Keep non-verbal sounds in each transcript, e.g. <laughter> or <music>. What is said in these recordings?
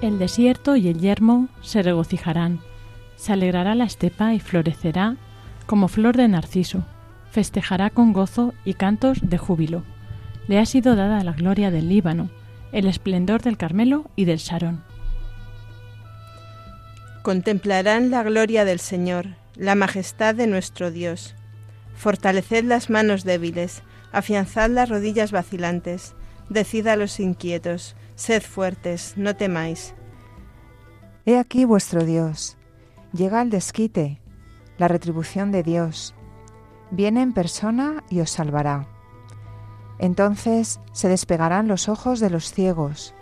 El desierto y el yermo se regocijarán, se alegrará la estepa y florecerá como flor de narciso, festejará con gozo y cantos de júbilo. Le ha sido dada la gloria del Líbano, el esplendor del Carmelo y del Sarón. Contemplarán la gloria del Señor, la majestad de nuestro Dios. Fortaleced las manos débiles, afianzad las rodillas vacilantes, decid a los inquietos, Sed fuertes, no temáis. He aquí vuestro Dios. Llega el desquite, la retribución de Dios. Viene en persona y os salvará. Entonces se despegarán los ojos de los ciegos,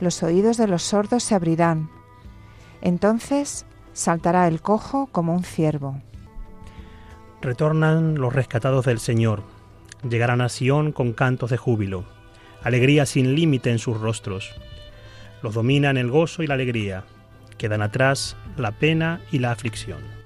los oídos de los sordos se abrirán. Entonces saltará el cojo como un ciervo. Retornan los rescatados del Señor, llegarán a Sión con cantos de júbilo alegría sin límite en sus rostros. Los dominan el gozo y la alegría, quedan atrás la pena y la aflicción.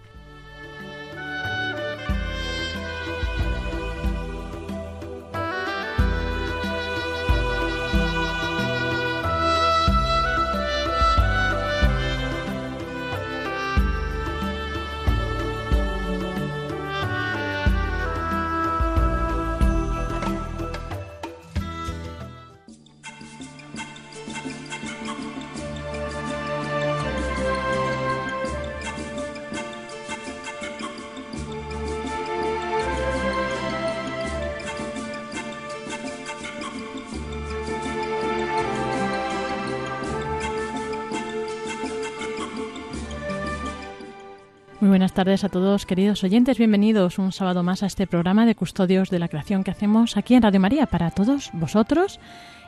Buenas tardes a todos, queridos oyentes. Bienvenidos un sábado más a este programa de Custodios de la Creación que hacemos aquí en Radio María para todos vosotros.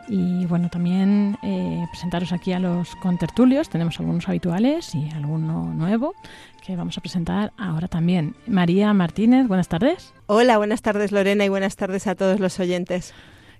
Y bueno, también eh, presentaros aquí a los contertulios. Tenemos algunos habituales y alguno nuevo que vamos a presentar ahora también. María Martínez, buenas tardes. Hola, buenas tardes Lorena y buenas tardes a todos los oyentes.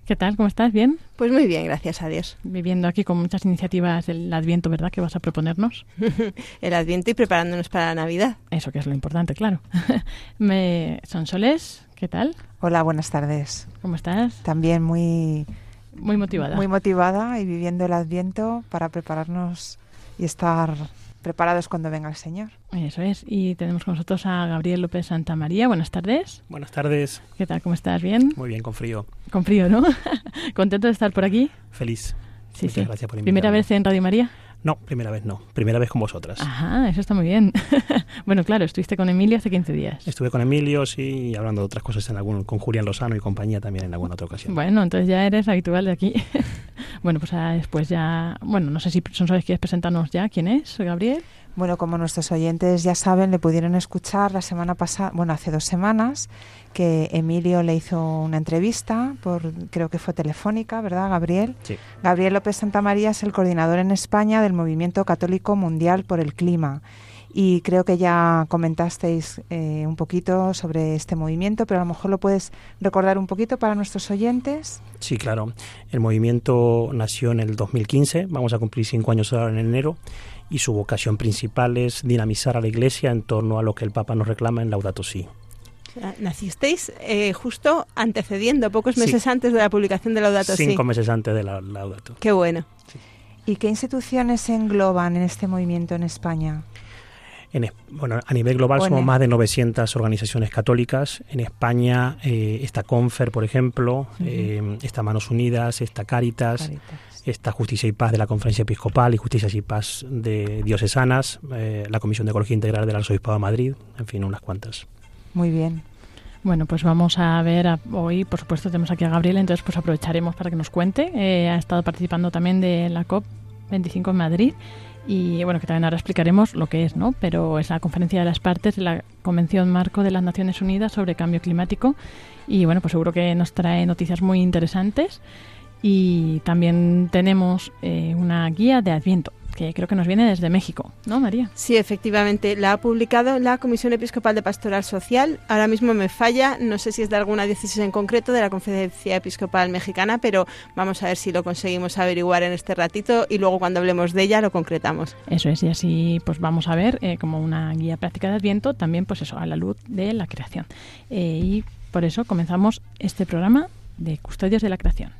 ¿Qué tal? ¿Cómo estás? ¿Bien? Pues muy bien, gracias a Dios. Viviendo aquí con muchas iniciativas del Adviento, ¿verdad? Que vas a proponernos. <laughs> el Adviento y preparándonos para la Navidad. Eso que es lo importante, claro. <laughs> Me... Sonsoles, ¿qué tal? Hola, buenas tardes. ¿Cómo estás? También muy... Muy motivada. Muy motivada y viviendo el Adviento para prepararnos y estar preparados cuando venga el Señor. Eso es. Y tenemos con nosotros a Gabriel López Santa María. Buenas tardes. Buenas tardes. ¿Qué tal? ¿Cómo estás? ¿Bien? Muy bien, con frío. Con frío, ¿no? <laughs> ¿Contento de estar por aquí? Feliz. Sí, Muchas sí. gracias por ¿Primera invitarme. vez en Radio María? No, primera vez no. Primera vez con vosotras. Ajá, eso está muy bien. <laughs> bueno, claro, estuviste con Emilio hace 15 días. Estuve con Emilio, sí, y hablando de otras cosas en algún, con Julián Lozano y compañía también en alguna otra ocasión. Bueno, entonces ya eres habitual de aquí. <laughs> bueno, pues ah, después ya... Bueno, no sé si son sabes quieres presentarnos ya quién es, Gabriel. Bueno, como nuestros oyentes ya saben, le pudieron escuchar la semana pasada, bueno, hace dos semanas, que Emilio le hizo una entrevista, por creo que fue telefónica, ¿verdad, Gabriel? Sí. Gabriel López Santamaría es el coordinador en España del Movimiento Católico Mundial por el Clima y creo que ya comentasteis eh, un poquito sobre este movimiento, pero a lo mejor lo puedes recordar un poquito para nuestros oyentes. Sí, claro. El movimiento nació en el 2015, vamos a cumplir cinco años ahora en enero, y su vocación principal es dinamizar a la Iglesia en torno a lo que el Papa nos reclama en Laudato Si. Nacisteis eh, justo antecediendo, pocos meses antes de la publicación de Laudato Si. Cinco meses antes de la Laudato. Qué bueno. ¿Y qué instituciones se engloban en este movimiento en España? En, bueno, a nivel global somos más de 900 organizaciones católicas. En España eh, está Confer, por ejemplo, eh, está Manos Unidas, está Caritas, está Justicia y Paz de la Conferencia Episcopal y Justicia y Paz de Diocesanas, eh, la Comisión de Ecología Integral del Arzobispado de Madrid, en fin, unas cuantas. Muy bien. Bueno, pues vamos a ver hoy, por supuesto, tenemos aquí a Gabriela, entonces pues aprovecharemos para que nos cuente. Eh, ha estado participando también de la COP 25 en Madrid y bueno, que también ahora explicaremos lo que es, ¿no? Pero es la conferencia de las partes de la Convención Marco de las Naciones Unidas sobre Cambio Climático. Y bueno, pues seguro que nos trae noticias muy interesantes. Y también tenemos eh, una guía de Adviento que creo que nos viene desde México, ¿no, María? Sí, efectivamente, la ha publicado la Comisión Episcopal de Pastoral Social. Ahora mismo me falla, no sé si es de alguna diócesis en concreto de la Conferencia Episcopal Mexicana, pero vamos a ver si lo conseguimos averiguar en este ratito y luego cuando hablemos de ella lo concretamos. Eso es, y así pues vamos a ver eh, como una guía práctica de Adviento, también pues eso, a la luz de la creación. Eh, y por eso comenzamos este programa de Custodios de la Creación.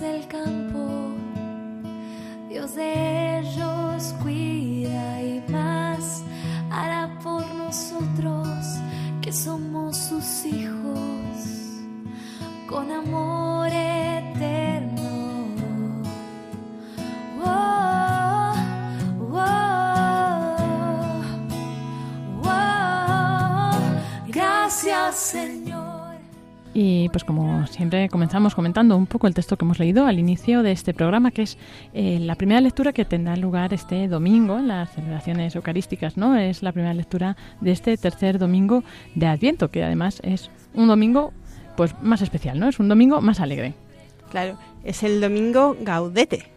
Del campo, Dios de Y pues como siempre comenzamos comentando un poco el texto que hemos leído al inicio de este programa, que es eh, la primera lectura que tendrá lugar este domingo en las celebraciones eucarísticas, ¿no? Es la primera lectura de este tercer domingo de Adviento, que además es un domingo pues más especial, ¿no? Es un domingo más alegre. Claro, es el domingo gaudete,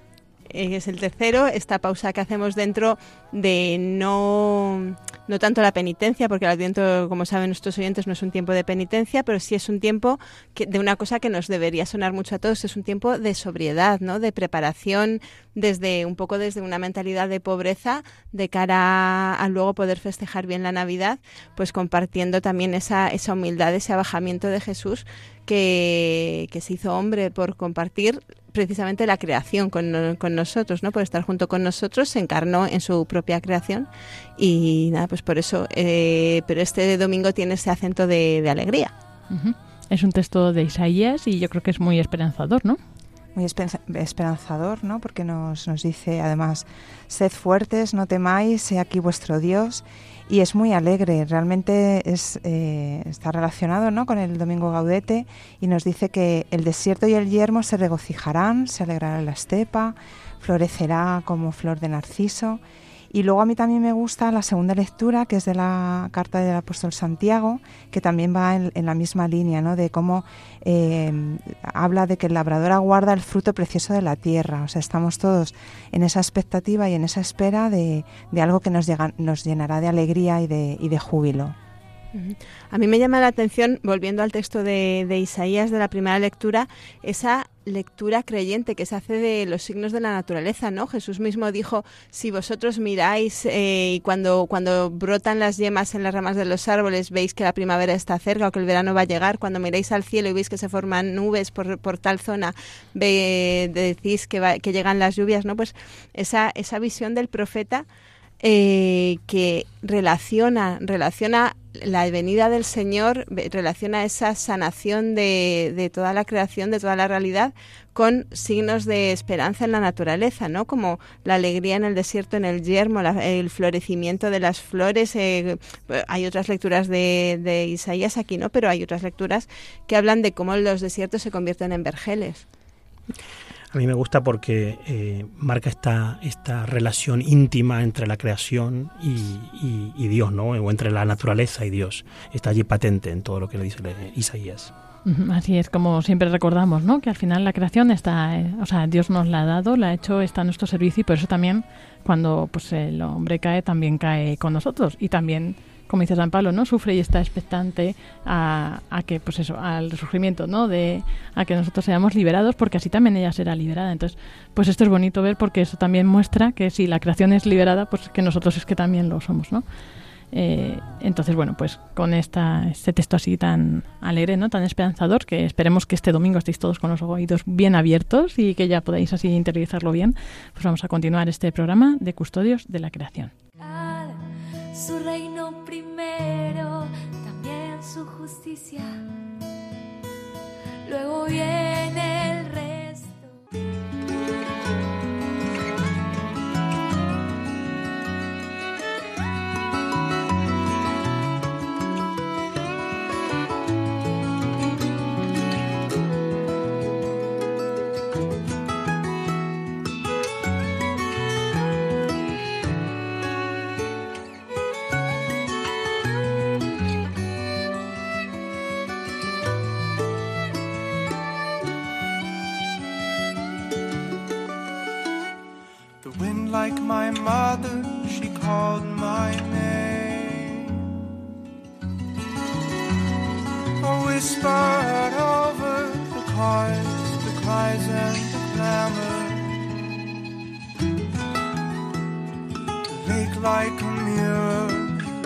es el tercero, esta pausa que hacemos dentro de no, no tanto la penitencia, porque el Adviento, como saben nuestros oyentes, no es un tiempo de penitencia, pero sí es un tiempo que, de una cosa que nos debería sonar mucho a todos, es un tiempo de sobriedad, ¿no? de preparación, desde un poco desde una mentalidad de pobreza, de cara a, luego poder festejar bien la Navidad, pues compartiendo también esa, esa humildad, ese abajamiento de Jesús que, que se hizo hombre por compartir precisamente la creación con, con, nosotros, ¿no? Por estar junto con nosotros, se encarnó en su propia creación y nada, pues por eso, eh, pero este domingo tiene ese acento de, alegría. Es un texto de Isaías y yo creo que es muy esperanzador, ¿no? Muy esperanzador, ¿no? Porque nos, nos dice además, sed fuertes, no temáis, he aquí vuestro Dios y es muy alegre. Realmente es, eh, está relacionado ¿no? con el Domingo Gaudete y nos dice que el desierto y el yermo se regocijarán, se alegrará la estepa, florecerá como flor de narciso y luego a mí también me gusta la segunda lectura, que es de la carta del apóstol Santiago, que también va en, la misma línea, ¿no? De cómo eh, habla de que el labrador aguarda el fruto precioso de la tierra. O sea, estamos todos en esa expectativa y en esa espera de, algo que nos, nos llenará de alegría y de, y de júbilo. A mí me llama la atención, volviendo al texto de, Isaías de la primera lectura, esa lectura creyente que se hace de los signos de la naturaleza, ¿no? Jesús mismo dijo, si vosotros miráis eh, y cuando, cuando brotan las yemas en las ramas de los árboles veis que la primavera está cerca o que el verano va a llegar, cuando miráis al cielo y veis que se forman nubes por, por tal zona, ve, decís que, que llegan las lluvias, ¿no? Pues esa, esa visión del profeta eh, que relaciona, relaciona la venida del Señor, relaciona esa sanación de, de, toda la creación, de toda la realidad, con signos de esperanza en la naturaleza, ¿no? Como la alegría en el desierto, en el yermo, el florecimiento de las flores. Eh, hay otras lecturas de, de Isaías aquí, ¿no? Pero hay otras lecturas que hablan de cómo los desiertos se convierten en vergeles A mí me gusta porque eh, marca esta, esta relación íntima entre la creación y, Dios, ¿no? O entre la naturaleza y Dios. Está allí patente en todo lo que le dice Isaías. Así es, como siempre recordamos, ¿no? Que al final la creación está, eh, o sea, Dios nos la ha dado, la ha hecho, está a nuestro servicio y por eso también cuando pues el hombre cae, también cae con nosotros y también como dice San Pablo, ¿no? Sufre y está expectante a, que, pues eso, al resurgimiento, ¿no? De, a que nosotros seamos liberados, porque así también ella será liberada. Entonces, pues esto es bonito ver porque eso también muestra que si la creación es liberada, pues que nosotros es que también lo somos, ¿no? Eh, entonces, bueno, pues con esta, este texto así tan alegre, ¿no? tan esperanzador, que esperemos que este domingo estéis todos con los oídos bien abiertos y que ya podáis así interiorizarlo bien, pues vamos a continuar este programa de Custodios de la Creación su reino primero, también su justicia. Luego viene el resto. Like my mother, she called my name. A whisper over the cars, the cries and the clamor. The lake like a mirror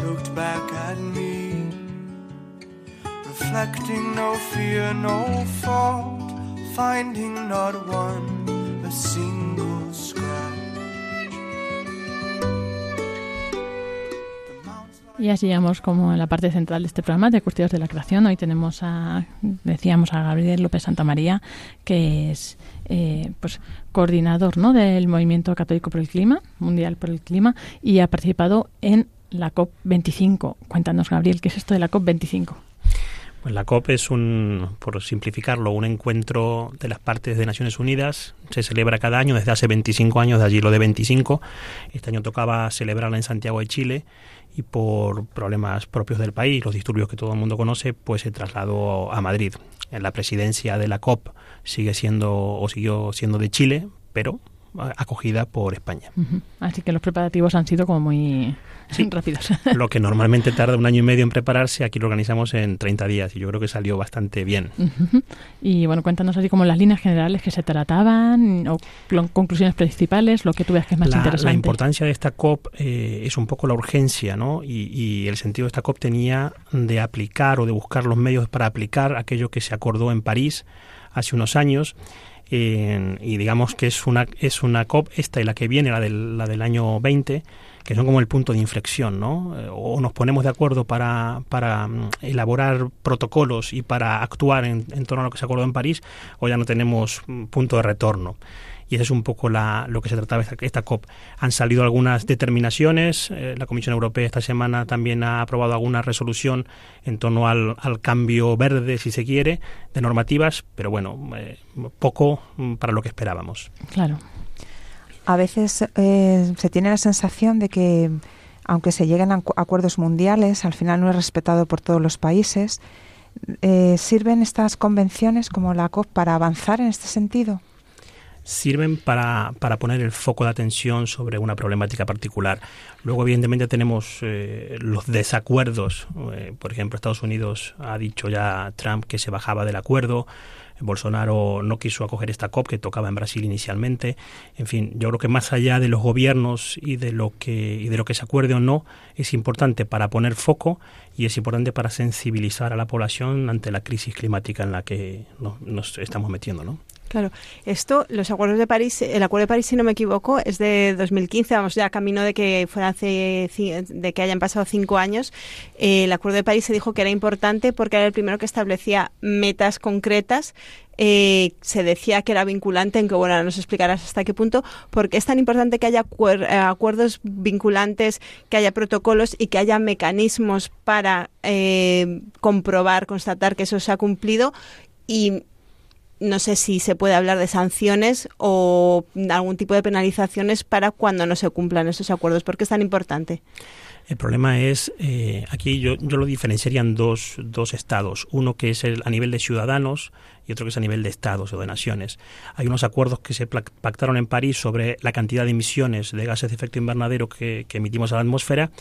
looked back at me, reflecting no fear, no fault, finding not one, a single Y así llegamos como en la parte central de este programa de Custodios de la Creación. Hoy tenemos a, decíamos, a Gabriel López Santa María, que es eh, pues coordinador ¿no? del Movimiento Católico por el Clima, Mundial por el Clima, y ha participado en la COP25. Cuéntanos, Gabriel, ¿qué es esto de la COP25? Pues la COP es un, por simplificarlo, un encuentro de las partes de Naciones Unidas. Se celebra cada año desde hace 25 años, de allí lo de 25. Este año tocaba celebrarla en Santiago de Chile y por problemas propios del país, los disturbios que todo el mundo conoce, pues se trasladó a Madrid. La presidencia de la COP sigue siendo o siguió siendo de Chile, pero acogida por España. Así que los preparativos han sido como muy <laughs> rápidos. <laughs> lo que normalmente tarda un año y medio en prepararse, aquí lo organizamos en 30 días y yo creo que salió bastante bien. Y bueno, cuéntanos así como las líneas generales que se trataban o conclusiones principales, lo que tú ves que es más interesante. La importancia de esta COP eh, es un poco la urgencia, ¿no? Y, y el sentido de esta COP tenía de aplicar o de buscar los medios para aplicar aquello que se acordó en París hace unos años y digamos que es una, es una COP, esta y la que viene, la del, la del año 20, que son como el punto de inflexión, ¿no? Eh, o nos ponemos de acuerdo para, para mm, elaborar protocolos y para actuar en, en torno a lo que se acordó en París, o ya no tenemos mm, punto de retorno y eso es un poco la, lo que se trataba esta, esta COP. Han salido algunas determinaciones, eh, la Comisión Europea esta semana también ha aprobado alguna resolución en torno al, cambio verde, si se quiere, de normativas, pero bueno, eh, poco mm, para lo que esperábamos. Claro. A veces eh, se tiene la sensación de que, aunque se lleguen a acuerdos mundiales, al final no es respetado por todos los países. ¿Sirven estas convenciones como la COP para avanzar en este sentido? Sirven para, para, poner el foco de atención sobre una problemática particular. Luego, evidentemente, tenemos eh, los desacuerdos. Eh, por ejemplo, Estados Unidos ha dicho ya Trump que se bajaba del acuerdo. Bolsonaro no quiso acoger esta COP que tocaba en Brasil inicialmente. En fin, yo creo que más allá de los gobiernos y de lo que y de lo que se acuerde o no, es importante para poner foco y es importante para sensibilizar a la población ante la crisis climática en la que nos estamos metiendo, ¿no? Claro, esto, los acuerdos de París, el acuerdo de París, si no me equivoco, es de 2015, vamos ya camino de que fuera hace, de que hayan pasado cinco años. Eh, el acuerdo de París se dijo que era importante porque era el primero que establecía metas concretas eh, se decía que era vinculante, en que bueno, nos explicarás hasta qué punto, porque es tan importante que haya eh, acuerdos vinculantes, que haya protocolos y que haya mecanismos para comprobar, constatar que eso se ha cumplido y no sé si se puede hablar de sanciones o algún tipo de penalizaciones para cuando no se cumplan esos acuerdos. ¿Por qué es tan importante? El problema es, eh, aquí yo, yo lo diferenciaría en dos, dos estados. Uno que es el, a nivel de ciudadanos y otro que es a nivel de estados o de naciones. Hay unos acuerdos que se pactaron en París sobre la cantidad de emisiones de gases de efecto invernadero que, que emitimos a la atmósfera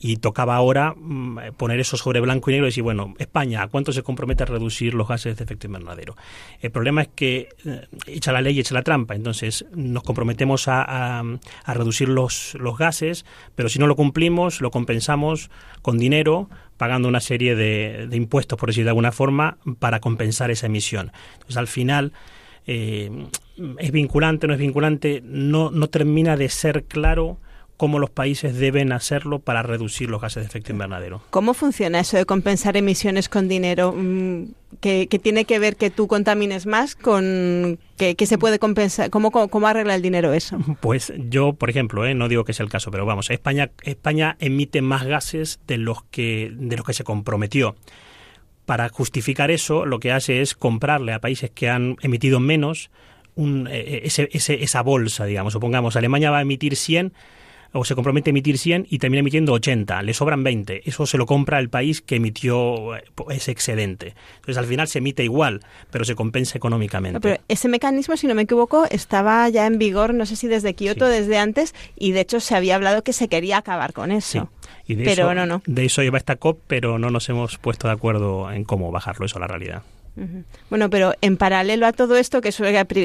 y tocaba ahora mm, poner eso sobre blanco y negro y decir, bueno, España, ¿a cuánto se compromete a reducir los gases de efecto invernadero? El problema es que eh, echa la ley y echa la trampa, entonces nos comprometemos a, a- reducir los, los gases, pero si no lo cumplimos, lo compensamos con dinero, pagando una serie de, de impuestos, por decir de alguna forma, para compensar esa emisión. Entonces, al final, eh, es vinculante, no es vinculante, no, no termina de ser claro cómo los países deben hacerlo para reducir los gases de efecto invernadero. ¿Cómo funciona eso de compensar emisiones con dinero? Mm, ¿Que, que tiene que ver que tú contamines más con que, que se puede compensar? ¿Cómo, cómo, cómo arregla el dinero eso? <laughs> Pues yo, por ejemplo, ¿eh? no digo que sea el caso, pero vamos, España, España emite más gases de los que de los que se comprometió. Para justificar eso, lo que hace es comprarle a países que han emitido menos un, eh, ese, ese, esa bolsa, digamos. Supongamos, Alemania va a emitir 100 o se compromete a emitir 100 y termina emitiendo 80, le sobran 20. Eso se lo compra el país que emitió eh, ese excedente. Entonces, al final se emite igual, pero se compensa económicamente. Pero ese mecanismo, si no me equivoco, estaba ya en vigor, no sé si desde Kioto, Sí. desde antes, y de hecho se había hablado que se quería acabar con Sí. eso. Y de Pero eso, no, no. De eso lleva esta COP, pero no nos hemos puesto de acuerdo en cómo bajarlo eso a la realidad. Bueno, pero en paralelo a todo esto, que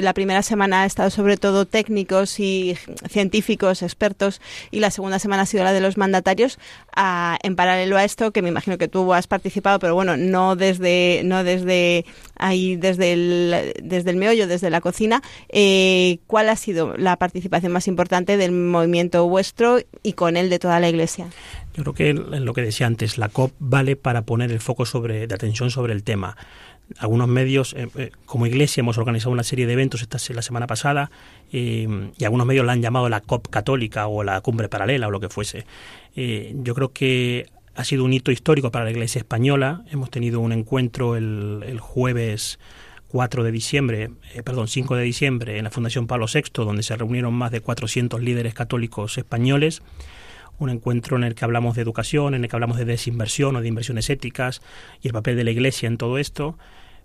la primera semana ha estado sobre todo técnicos y científicos, expertos, y la segunda semana ha sido la de los mandatarios, ah, en paralelo a esto, que me imagino que tú has participado, pero bueno, no desde, no desde ahí, desde el, desde el meollo, desde la cocina, eh, ¿cuál ha sido la participación más importante del movimiento vuestro y con él de toda la Iglesia? Yo creo que lo que decía antes, la COP vale para poner el foco sobre, de atención sobre el tema. Algunos medios, eh, eh, como Iglesia, hemos organizado una serie de eventos esta la semana pasada eh, y algunos medios la han llamado la COP católica o la cumbre paralela o lo que fuese. Yo creo que ha sido un hito histórico para la Iglesia española. Hemos tenido un encuentro el, el jueves 4 de diciembre, perdón, 5 de diciembre en la Fundación Pablo VI, donde se reunieron más de 400 líderes católicos españoles un encuentro en el que hablamos de educación, en el que hablamos de desinversión o de inversiones éticas y el papel de la Iglesia en todo esto.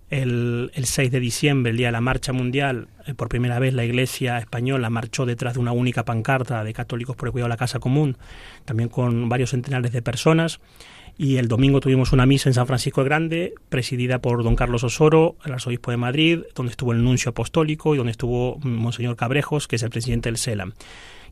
El, el 6 de diciembre, el día de la marcha mundial, eh, por primera vez la Iglesia española marchó detrás de una única pancarta de católicos por el cuidado de la casa común, también con varios centenares de personas. Y el domingo tuvimos una misa en San Francisco el Grande, presidida por don Carlos Osoro, el arzobispo de Madrid, donde estuvo el nuncio apostólico y donde estuvo Monseñor Cabrejos, que es el presidente del CELAM,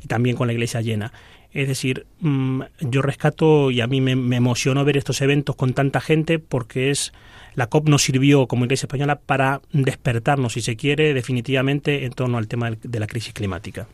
y también con la iglesia llena. Es decir, mm, yo rescato y a mí me, me emocionó ver estos eventos con tanta gente porque es la COP nos sirvió como Iglesia Española para despertarnos, si se quiere, definitivamente en torno al tema de la crisis climática.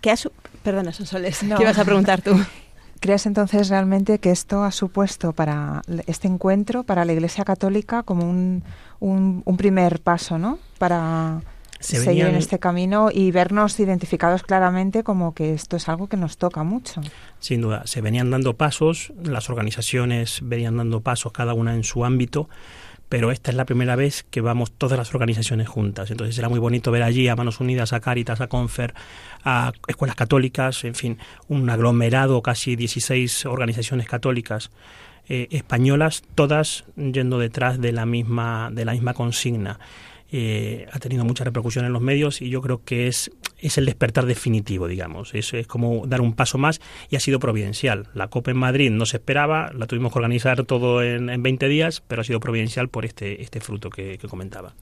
¿Qué ha su- Perdona, Sonsoles, No. ¿qué ibas a preguntar tú? <laughs> ¿Crees entonces realmente que esto ha supuesto para este encuentro, para la Iglesia Católica, como un, un, un primer paso, ¿no? Para Se seguir en este camino y vernos identificados claramente como que esto es algo que nos toca mucho. Sin duda, se venían dando pasos, las organizaciones venían dando pasos cada una en su ámbito, pero esta es la primera vez que vamos todas las organizaciones juntas. Entonces era muy bonito ver allí a Manos Unidas, a Cáritas, a Confer, a escuelas católicas, en fin, un aglomerado, casi 16 organizaciones católicas eh, españolas, todas yendo detrás de la misma, de la misma consigna. Eh, ha tenido mucha repercusión en los medios y yo creo que es, es el despertar definitivo, digamos. Es, es como dar un paso más y ha sido providencial. La COP en Madrid no se esperaba, la tuvimos que organizar todo en, en 20 días, pero ha sido providencial por este, este fruto que, que comentaba.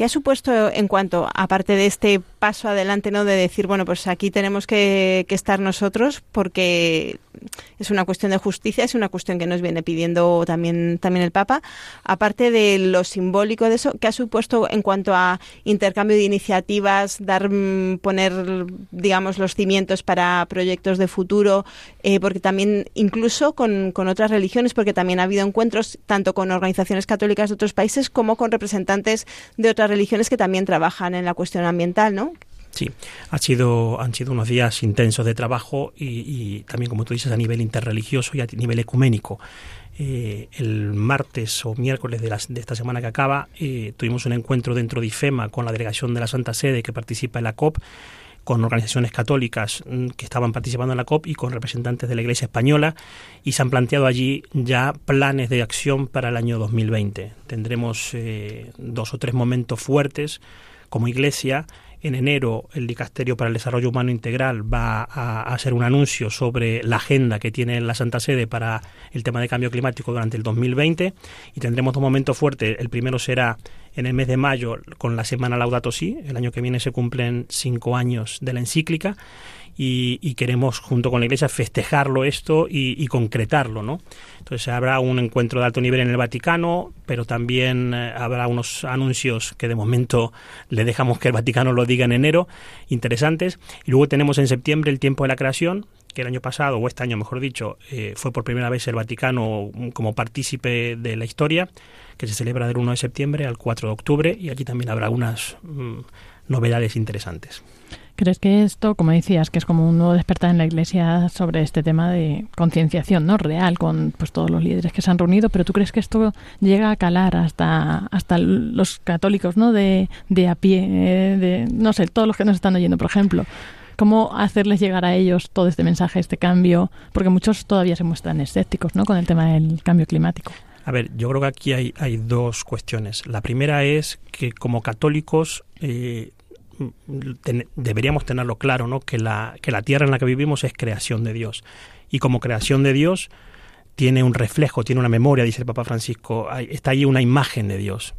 ¿Qué ha supuesto en cuanto, aparte de este paso adelante, ¿no? De decir, bueno, pues aquí tenemos que, que estar nosotros porque es una cuestión de justicia, es una cuestión que nos viene pidiendo también, también el Papa. Aparte de lo simbólico de eso, ¿qué ha supuesto en cuanto a intercambio de iniciativas, dar, mm, poner, digamos, los cimientos para proyectos de futuro? Eh, porque también, incluso con, con otras religiones, porque también ha habido encuentros tanto con organizaciones católicas de otros países como con representantes de otras religiones que también trabajan en la cuestión ambiental, ¿no? Sí, ha sido, han sido unos días intensos de trabajo y, y también, como tú dices, a nivel interreligioso y a nivel ecuménico. Eh, el martes o miércoles de, de, esta semana que acaba eh, tuvimos un encuentro dentro de IFEMA con la delegación de la Santa Sede que participa en la COP con organizaciones católicas mm, que estaban participando en la COP y con representantes de la Iglesia española y se han planteado allí ya planes de acción para el año 2020. Tendremos eh, dos o tres momentos fuertes como Iglesia en enero el Dicasterio para el Desarrollo Humano Integral va a, hacer un anuncio sobre la agenda que tiene la Santa Sede para el tema de cambio climático durante el 2020 y tendremos dos momentos fuertes. El primero será en el mes de mayo con la Semana Laudato Si. El año que viene se cumplen cinco años de la encíclica y, queremos junto con la Iglesia festejarlo esto y, concretarlo, ¿no? Entonces habrá un encuentro de alto nivel en el Vaticano, pero también eh, habrá unos anuncios que de momento le dejamos que el Vaticano lo diga en enero, interesantes. Y luego tenemos en septiembre el tiempo de la creación, que el año pasado, o este año mejor dicho, eh, fue por primera vez el Vaticano como partícipe de la historia, que se celebra del 1 de septiembre al 4 de octubre, y aquí también habrá unas mm, novedades interesantes. ¿Crees que esto, como decías, que es como un nuevo despertar en la Iglesia sobre este tema de concienciación no real con pues todos los líderes que se han reunido, pero tú crees que esto llega a calar hasta hasta los católicos, ¿no? De, de a pie, eh, de no sé, todos los que nos están oyendo, por ejemplo. ¿Cómo hacerles llegar a ellos todo este mensaje, este cambio? Porque muchos todavía se muestran escépticos, ¿no? Con el tema del cambio climático. A ver, yo creo que aquí hay, hay dos cuestiones. La primera es que como católicos eh, deberíamos tenerlo claro, ¿no? Que la, que la tierra en la que vivimos es creación de Dios. Y como creación de Dios tiene un reflejo, tiene una memoria, dice el Papa Francisco, está ahí una imagen de Dios.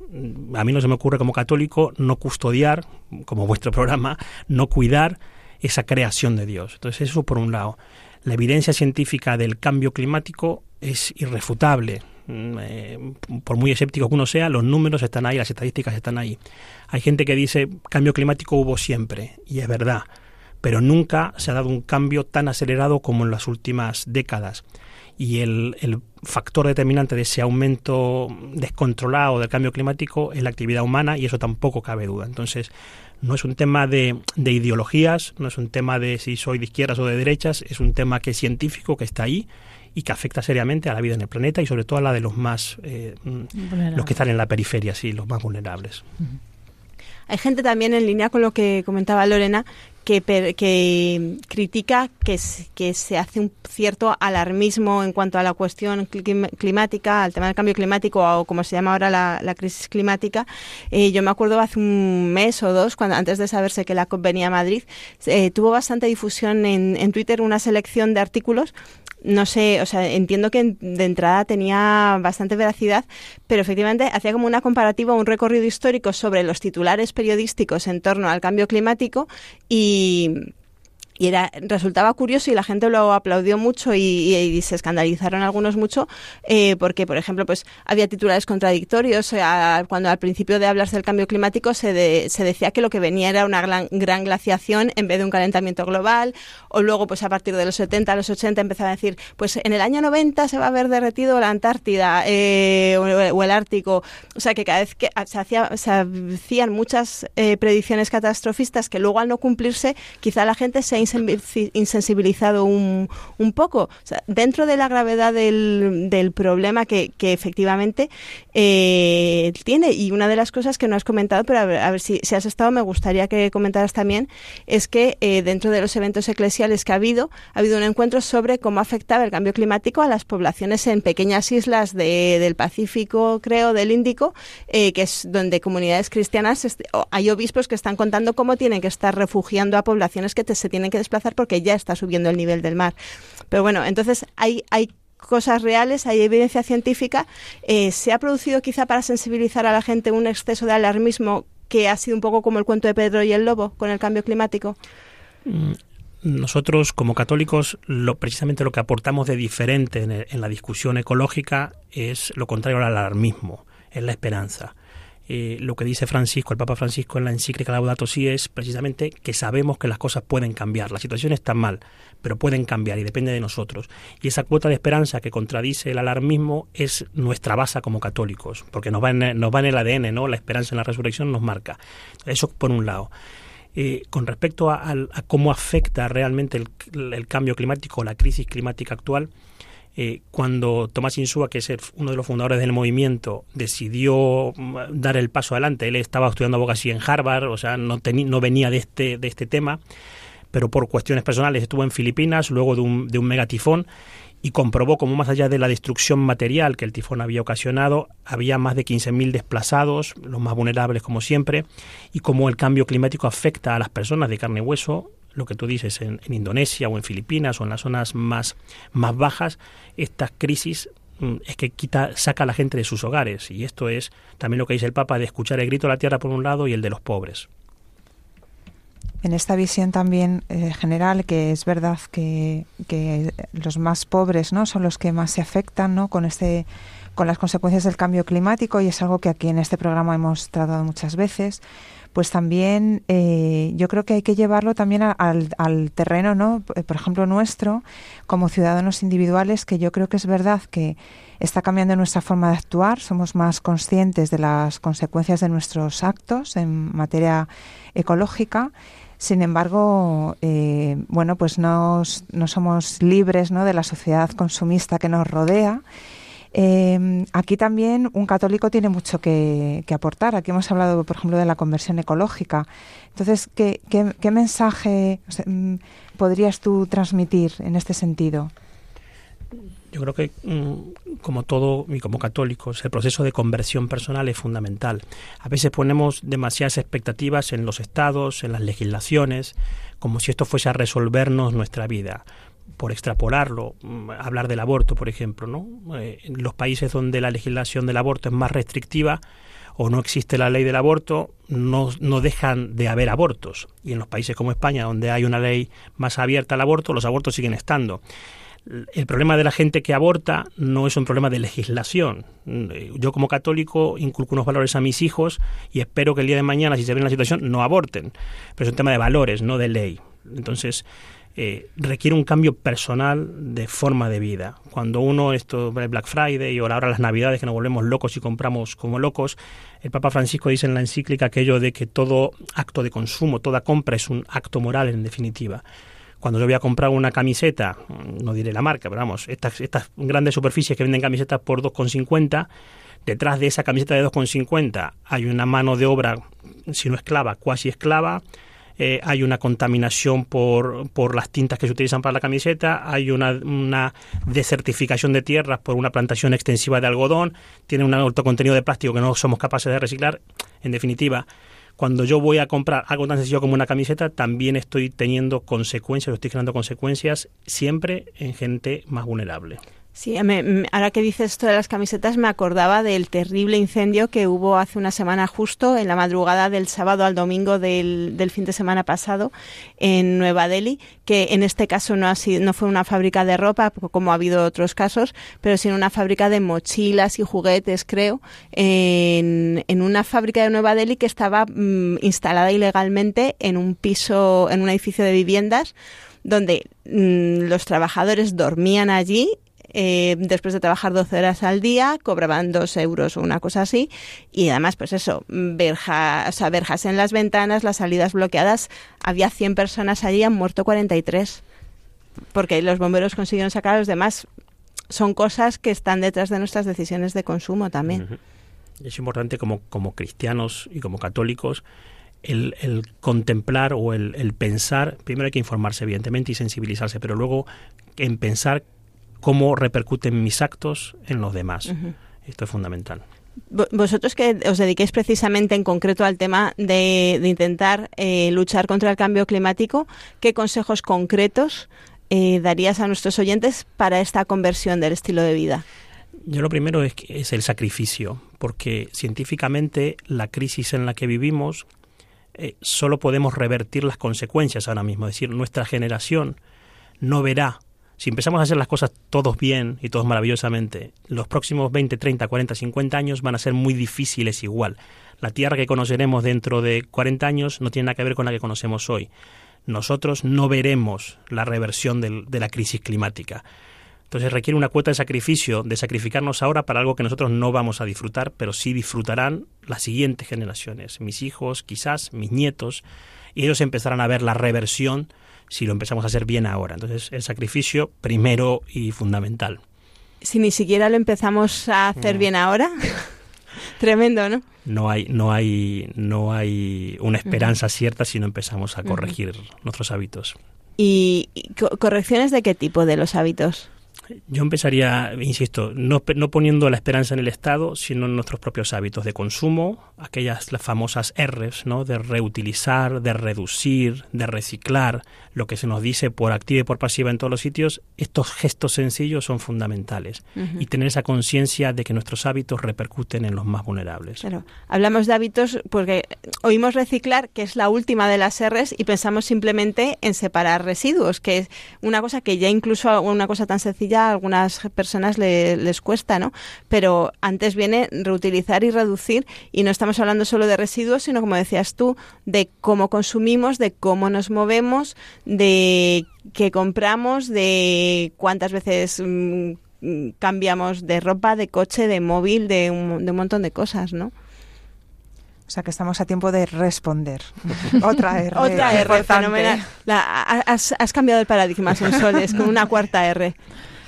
A mí no se me ocurre como católico no custodiar, como vuestro <laughs> programa, no cuidar esa creación de Dios. Entonces eso por un lado. La evidencia científica del cambio climático es irrefutable. Mm, eh, por muy escéptico que uno sea, los números están ahí, las estadísticas están ahí. Hay gente que dice cambio climático hubo siempre, y es verdad, pero nunca se ha dado un cambio tan acelerado como en las últimas décadas. Y el, el factor determinante de ese aumento descontrolado del cambio climático es la actividad humana y eso tampoco cabe duda. Entonces, no es un tema de, de, ideologías, no es un tema de si soy de izquierdas o de derechas, es un tema que es científico, que está ahí y que afecta seriamente a la vida en el planeta y sobre todo a la de los más, eh, los que están en la periferia, sí, los más vulnerables. Hay gente también en línea con lo que comentaba Lorena que, que critica que, se hace un cierto alarmismo en cuanto a la cuestión climática, al tema del cambio climático o como se llama ahora la, crisis climática. Eh, yo me acuerdo hace un mes o dos, cuando antes de saberse que la COP venía a Madrid, eh, tuvo bastante difusión en, en Twitter una selección de artículos no sé, o sea, entiendo que de entrada tenía bastante veracidad, pero efectivamente hacía como una comparativa, un recorrido histórico sobre los titulares periodísticos en torno al cambio climático y y era, resultaba curioso y la gente lo aplaudió mucho y, se escandalizaron algunos mucho eh, porque, por ejemplo, pues había titulares contradictorios. cuando al principio de hablarse del cambio climático se, se decía que lo que venía era una gran, gran, glaciación en vez de un calentamiento global, o luego, pues a partir de los 70 a los 80 empezaba a decir, pues en el año 90 se va a haber derretido la Antártida eh, o, el Ártico. O sea, que cada vez que se, hacía, se hacían muchas eh, predicciones catastrofistas que luego al no cumplirse, quizá la gente se insensibilizado un, un poco. dentro de la gravedad del, del problema que, que efectivamente eh, tiene, y una de las cosas que no has comentado, pero a ver, si, si, has estado, me gustaría que comentaras también, es que eh, dentro de los eventos eclesiales que ha habido, ha habido un encuentro sobre cómo afectaba el cambio climático a las poblaciones en pequeñas islas de, del Pacífico, creo, del Índico, eh, que es donde comunidades cristianas, hay obispos que están contando cómo tienen que estar refugiando a poblaciones que se tienen que desplazar porque ya está subiendo el nivel del mar. Pero bueno, entonces hay, hay cosas reales, hay evidencia científica. Eh, ¿Se ha producido quizá para sensibilizar a la gente un exceso de alarmismo que ha sido un poco como el cuento de Pedro y el Lobo con el cambio climático? Mm, nosotros como católicos lo, precisamente lo que aportamos de diferente en, en la discusión ecológica es lo contrario al alarmismo, es la esperanza. Eh, lo que dice Francisco, el Papa Francisco en la encíclica Laudato Si es precisamente que sabemos que las cosas pueden cambiar, la situación está mal, pero pueden cambiar y depende de nosotros. Y esa cuota de esperanza que contradice el alarmismo es nuestra base como católicos, porque nos va en, nos va en el ADN, ¿no? La esperanza en la resurrección nos marca. Eso por un lado. Eh, con respecto a, cómo afecta realmente el, el, cambio climático, la crisis climática actual, eh, cuando Tomás Insúa, que es uno de los fundadores del movimiento, decidió mm, dar el paso adelante, él estaba estudiando abogacía en Harvard, o sea, no, no venía de este, de este tema, pero por cuestiones personales estuvo en Filipinas luego de un, de un megatifón y comprobó como más allá de la destrucción material que el tifón había ocasionado, había más de 15.000 desplazados, los más vulnerables como siempre, y cómo el cambio climático afecta a las personas de carne y hueso, lo que tú dices en, en Indonesia o en Filipinas o en las zonas más, más bajas, estas crisis mm, es que quita, saca a la gente de sus hogares. Y esto es también lo que dice el Papa de escuchar el grito de la tierra por un lado y el de los pobres. En esta visión también eh, general, que es verdad que, que los más pobres no son los que más se afectan ¿no? con este con las consecuencias del cambio climático y es algo que aquí en este programa hemos tratado muchas veces pues también eh, yo creo que hay que llevarlo también al, al terreno no Eh, por ejemplo nuestro como ciudadanos individuales que yo creo que es verdad que está cambiando nuestra forma de actuar somos más conscientes de las consecuencias de nuestros actos en materia ecológica sin embargo, eh, bueno, pues no, no somos libres ¿no? de la sociedad consumista que nos rodea. Eh, aquí también un católico tiene mucho que, aportar. Aquí hemos hablado, por ejemplo, de la conversión ecológica. Entonces, ¿qué, mensaje mm, podrías tú transmitir en este sentido? Yo creo que, mm, como todo y como católicos, el proceso de conversión personal es fundamental. A veces ponemos demasiadas expectativas en los estados, en las legislaciones, como si esto fuese a resolvernos nuestra vida. Por extrapolarlo, mm, hablar del aborto, por ejemplo, ¿no? Eh, en los países donde la legislación del aborto es más restrictiva o no existe la ley del aborto, no, no dejan de haber abortos. Y en los países como España, donde hay una ley más abierta al aborto, los abortos siguen estando el problema de la gente que aborta no es un problema de legislación. Yo como católico inculco unos valores a mis hijos y espero que el día de mañana, si se ven en la situación, no aborten. Pero es un tema de valores, no de ley. Entonces, eh, requiere un cambio personal de forma de vida. Cuando uno, esto, Black Friday o ahora las Navidades, que nos volvemos locos y compramos como locos, el Papa Francisco dice en la encíclica aquello de que todo acto de consumo, toda compra es un acto moral en definitiva cuando yo voy a comprar una camiseta, no diré la marca, pero vamos, estas, estas grandes superficies que venden camisetas por 2,50, detrás de esa camiseta de 2,50 hay una mano de obra, si no esclava, cuasi esclava, eh, hay una contaminación por, por las tintas que se utilizan para la camiseta, hay una, una desertificación de tierras por una plantación extensiva de algodón, tiene un alto contenido de plástico que no somos capaces de reciclar. En definitiva, cuando yo voy a comprar algo tan sencillo como una camiseta, también estoy teniendo consecuencias, estoy generando consecuencias siempre en gente más vulnerable. Sí, me- me- ahora que dices esto de las camisetas, me acordaba del terrible incendio que hubo hace una semana justo, en la madrugada del sábado al domingo del, fin de semana pasado, en Nueva Delhi, que en este caso no, ha sido, no fue una fábrica de ropa, como ha habido otros casos, pero sino una fábrica de mochilas y juguetes, creo, en, en una fábrica de Nueva Delhi que estaba mm, instalada ilegalmente en un piso, en un edificio de viviendas, donde mm, los trabajadores dormían allí eh, después de trabajar 12 horas al día, cobraban 2 euros o una cosa así. Y además, pues eso, verja, o verjas en las ventanas, las salidas bloqueadas. Había 100 personas allí, han muerto 43. Porque los bomberos consiguieron sacar a los demás. Son cosas que están detrás de nuestras decisiones de consumo también. Es importante como, como cristianos y como católicos el, el contemplar o el pensar, primero hay que informarse evidentemente y sensibilizarse, pero luego en pensar cómo repercuten mis actos en los demás. Esto es fundamental. Vo- Vosotros que os dediquéis precisamente en concreto al tema de, de intentar eh, luchar contra el cambio climático, ¿qué consejos concretos eh, darías a nuestros oyentes para esta conversión del estilo de vida? Yo lo primero es, es el sacrificio, porque científicamente la crisis en la que vivimos eh, solo podemos revertir las consecuencias ahora mismo. Es decir, nuestra generación no verá, si empezamos a hacer las cosas todos bien y todos maravillosamente, los próximos 20, 30, 40, 50 años van a ser muy difíciles igual. La Tierra que conoceremos dentro de 40 años no tiene nada que ver con la que conocemos hoy. Nosotros no veremos la reversión del- de la crisis climática. Entonces requiere una cuota de sacrificio, de sacrificarnos ahora para algo que nosotros no vamos a disfrutar, pero sí disfrutarán las siguientes generaciones, mis hijos, quizás mis nietos, y ellos empezarán a ver la reversión si lo empezamos a hacer bien ahora. Entonces el sacrificio primero y fundamental. si ni siquiera lo empezamos a hacer bien ahora. <laughs> Tremendo, ¿no? No hay, no hay, no hay una esperanza cierta si no empezamos a corregir nuestros hábitos. ¿Y y co- correcciones de qué tipo de los hábitos? Yo empezaría, insisto, no, no poniendo la esperanza en el Estado, sino en nuestros propios hábitos de consumo, aquellas las famosas R's, ¿no? De reutilizar, de reducir, de reciclar, lo que se nos dice por activa y por pasiva en todos los sitios, estos gestos sencillos son fundamentales. Y tener esa conciencia de que nuestros hábitos repercuten en los más vulnerables. Claro, hablamos de hábitos porque oímos reciclar, que es la última de las R's, y pensamos simplemente en separar residuos, que es una cosa que ya incluso una cosa tan sencilla a algunas personas le- les cuesta, ¿no? Pero antes viene reutilizar y reducir, y no estamos hablando solo de residuos, sino como decías tú, de cómo consumimos, de cómo nos movemos, de qué compramos, de cuántas veces mm, cambiamos de ropa, de coche, de móvil, de un, de un montón de cosas, ¿no? O sea que estamos a tiempo de responder. <laughs> Otra R. Otra R, fenomenal. La- has, has cambiado el paradigma, Sonsoles, con una cuarta R.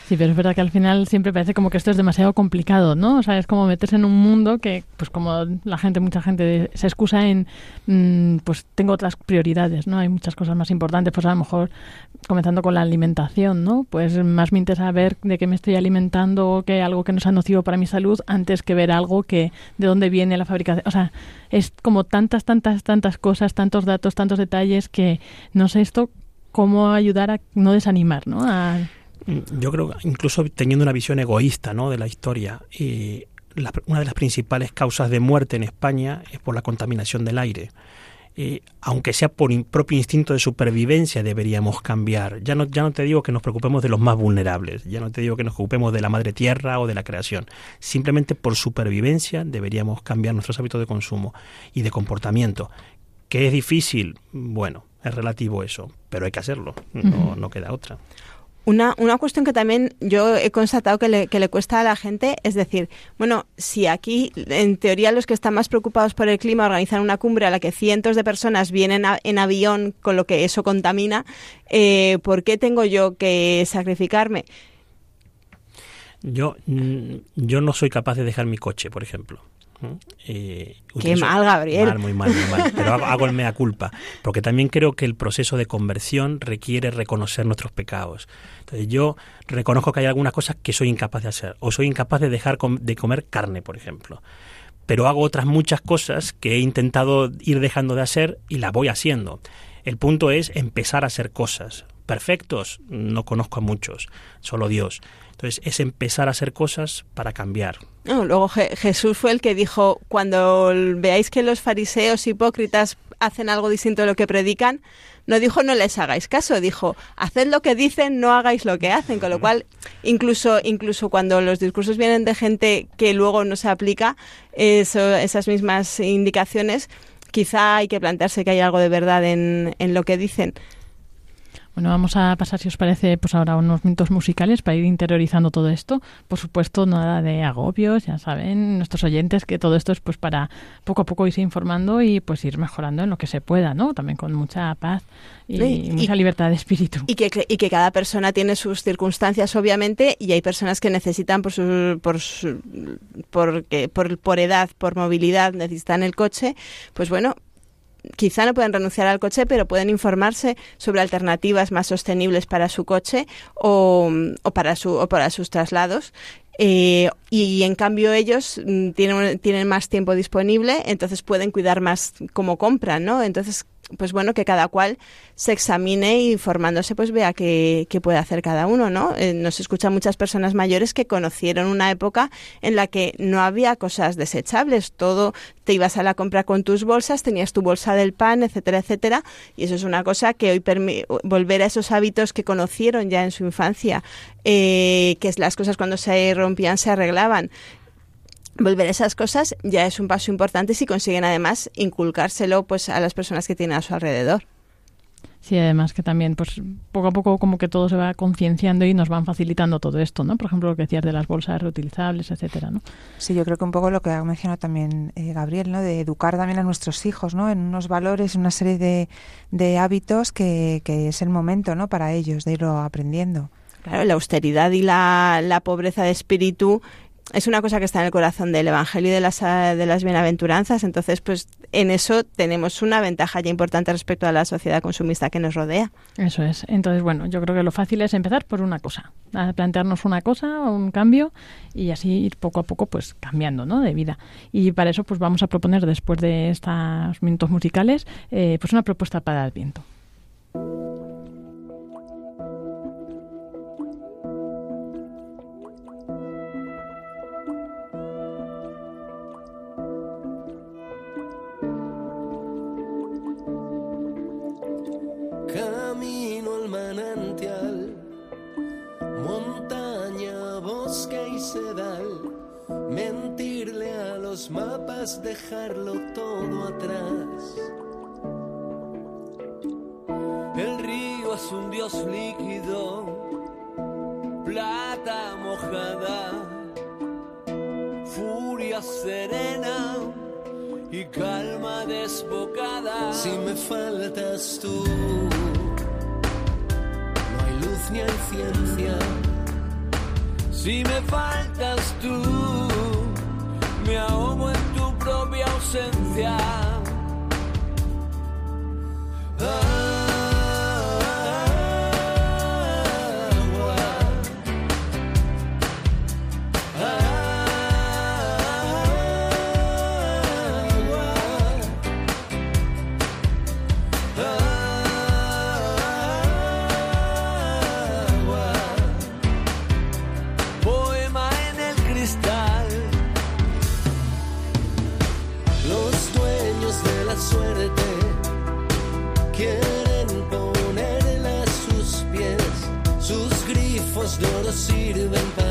Sí, pero es verdad que al final siempre parece como que esto es demasiado complicado, ¿no? O sea, es como meterse en un mundo que, pues como la gente, mucha gente se excusa en, mm, pues tengo otras prioridades, ¿no? Hay muchas cosas más importantes, pues a lo mejor comenzando con la alimentación, ¿no? Pues más me interesa ver de qué me estoy alimentando, que algo que no sea nocivo para mi salud, antes que ver algo que de dónde viene la fabricación. O sea, es como tantas, tantas, tantas cosas, tantos datos, tantos detalles que no sé esto cómo ayudar a no desanimar, ¿no? A, Yo creo que incluso teniendo una visión egoísta ¿no? de la historia, la- una de las principales causas de muerte en España es por la contaminación del aire. Eh, aunque sea por in- propio instinto de supervivencia, deberíamos cambiar. Ya no, ya no te digo que nos preocupemos de los más vulnerables, ya no te digo que nos ocupemos de la madre tierra o de la creación. Simplemente por supervivencia deberíamos cambiar nuestros hábitos de consumo y de comportamiento. ¿Que es difícil? Bueno, es relativo eso, pero hay que hacerlo, no, no queda otra. Una, una cuestión que también yo he constatado que le, que le cuesta a la gente es decir, bueno, si aquí en teoría los que están más preocupados por el clima organizan una cumbre a la que cientos de personas vienen en avión con lo que eso contamina, eh, ¿por qué tengo yo que sacrificarme? Yo, mm, yo no soy capaz de dejar mi coche, por ejemplo. Eh, Qué mal, Gabriel. Mal, muy mal, muy mal. Pero hago, hago el mea culpa. Porque también creo que el proceso de conversión requiere reconocer nuestros pecados. Entonces yo reconozco que hay algunas cosas que soy incapaz de hacer. O soy incapaz de dejar com- de comer carne, por ejemplo. Pero hago otras muchas cosas que he intentado ir dejando de hacer y las voy haciendo. El punto es empezar a hacer cosas. Perfectos, no conozco a muchos, solo Dios. Entonces es empezar a hacer cosas para cambiar. No, luego Je- Jesús fue el que dijo, cuando veáis que los fariseos hipócritas hacen algo distinto de lo que predican, no dijo no les hagáis caso, dijo haced lo que dicen, no hagáis lo que hacen, con lo cual incluso incluso cuando los discursos vienen de gente que luego no se aplica eso- esas mismas indicaciones, quizá hay que plantearse que hay algo de verdad en, en lo que dicen. Bueno, vamos a pasar, si os parece, pues ahora unos minutos musicales para ir interiorizando todo esto. Por supuesto, nada de agobios, ya saben nuestros oyentes que todo esto es pues para poco a poco irse informando y pues ir mejorando en lo que se pueda, ¿no? También con mucha paz y, Sí, y- mucha libertad de espíritu. Y que, y que cada persona tiene sus circunstancias, obviamente, y hay personas que necesitan por su, por su, porque, por, por edad, por movilidad, necesitan el coche, pues bueno, quizá no pueden renunciar al coche, pero pueden informarse sobre alternativas más sostenibles para su coche o, para, su, o para sus traslados. Eh, y en cambio ellos mm, tienen, tienen más tiempo disponible, entonces pueden cuidar más cómo compran, ¿no? Entonces, pues bueno, que cada cual se examine y formándose, pues vea qué, qué puede hacer cada uno, ¿no? Eh, nos escuchan muchas personas mayores que conocieron una época en la que no había cosas desechables, todo te ibas a la compra con tus bolsas, tenías tu bolsa del pan, etcétera, etcétera, y eso es una cosa que hoy volver a esos hábitos que conocieron ya en su infancia, eh, que las cosas cuando se rompían se arreglaban. Volver a esas cosas ya es un paso importante si consiguen además inculcárselo pues a las personas que tienen a su alrededor. Sí, además que también, pues poco a poco como que todo se va concienciando y nos van facilitando todo esto, ¿no? Por ejemplo, lo que decías de las bolsas reutilizables, etcétera, ¿no? Sí, yo creo que un poco lo que ha mencionado también eh, Gabriel, ¿no? De educar también a nuestros hijos, ¿no? En unos valores, en una serie de, de hábitos que, que es el momento, ¿no? Para ellos de irlo aprendiendo. claro, la austeridad y la, la pobreza de espíritu es una cosa que está en el corazón del Evangelio y de las, de las bienaventuranzas. Entonces, pues en eso tenemos una ventaja ya importante respecto a la sociedad consumista que nos rodea. Eso es. Entonces, bueno, yo creo que lo fácil es empezar por una cosa, a plantearnos una cosa, un cambio y así ir poco a poco pues cambiando, ¿no? De vida. Y para eso pues vamos a proponer después de estos minutos musicales eh, pues una propuesta para Adviento. Camino los mapas, dejarlo todo atrás. El río es un dios líquido, plata mojada, furia serena y calma desbocada. Si me faltas tú, no hay luz ni hay ciencia. Si me faltas tú, me ahogo Agua. See to invent.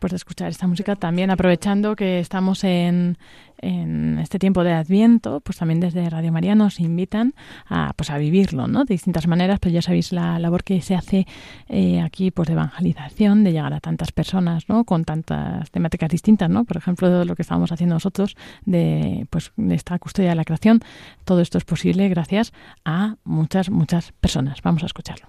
Después de escuchar esta música, también aprovechando que estamos en, en este tiempo de Adviento, pues también desde Radio María nos invitan a, pues a vivirlo, ¿no? De distintas maneras, pero ya sabéis la labor que se hace eh, aquí, pues de evangelización, de llegar a tantas personas, ¿no? Con tantas temáticas distintas, ¿no? Por ejemplo, lo que estábamos haciendo nosotros de, pues, de esta custodia de la creación. Todo esto es posible gracias a muchas, muchas personas. Vamos a escucharlo.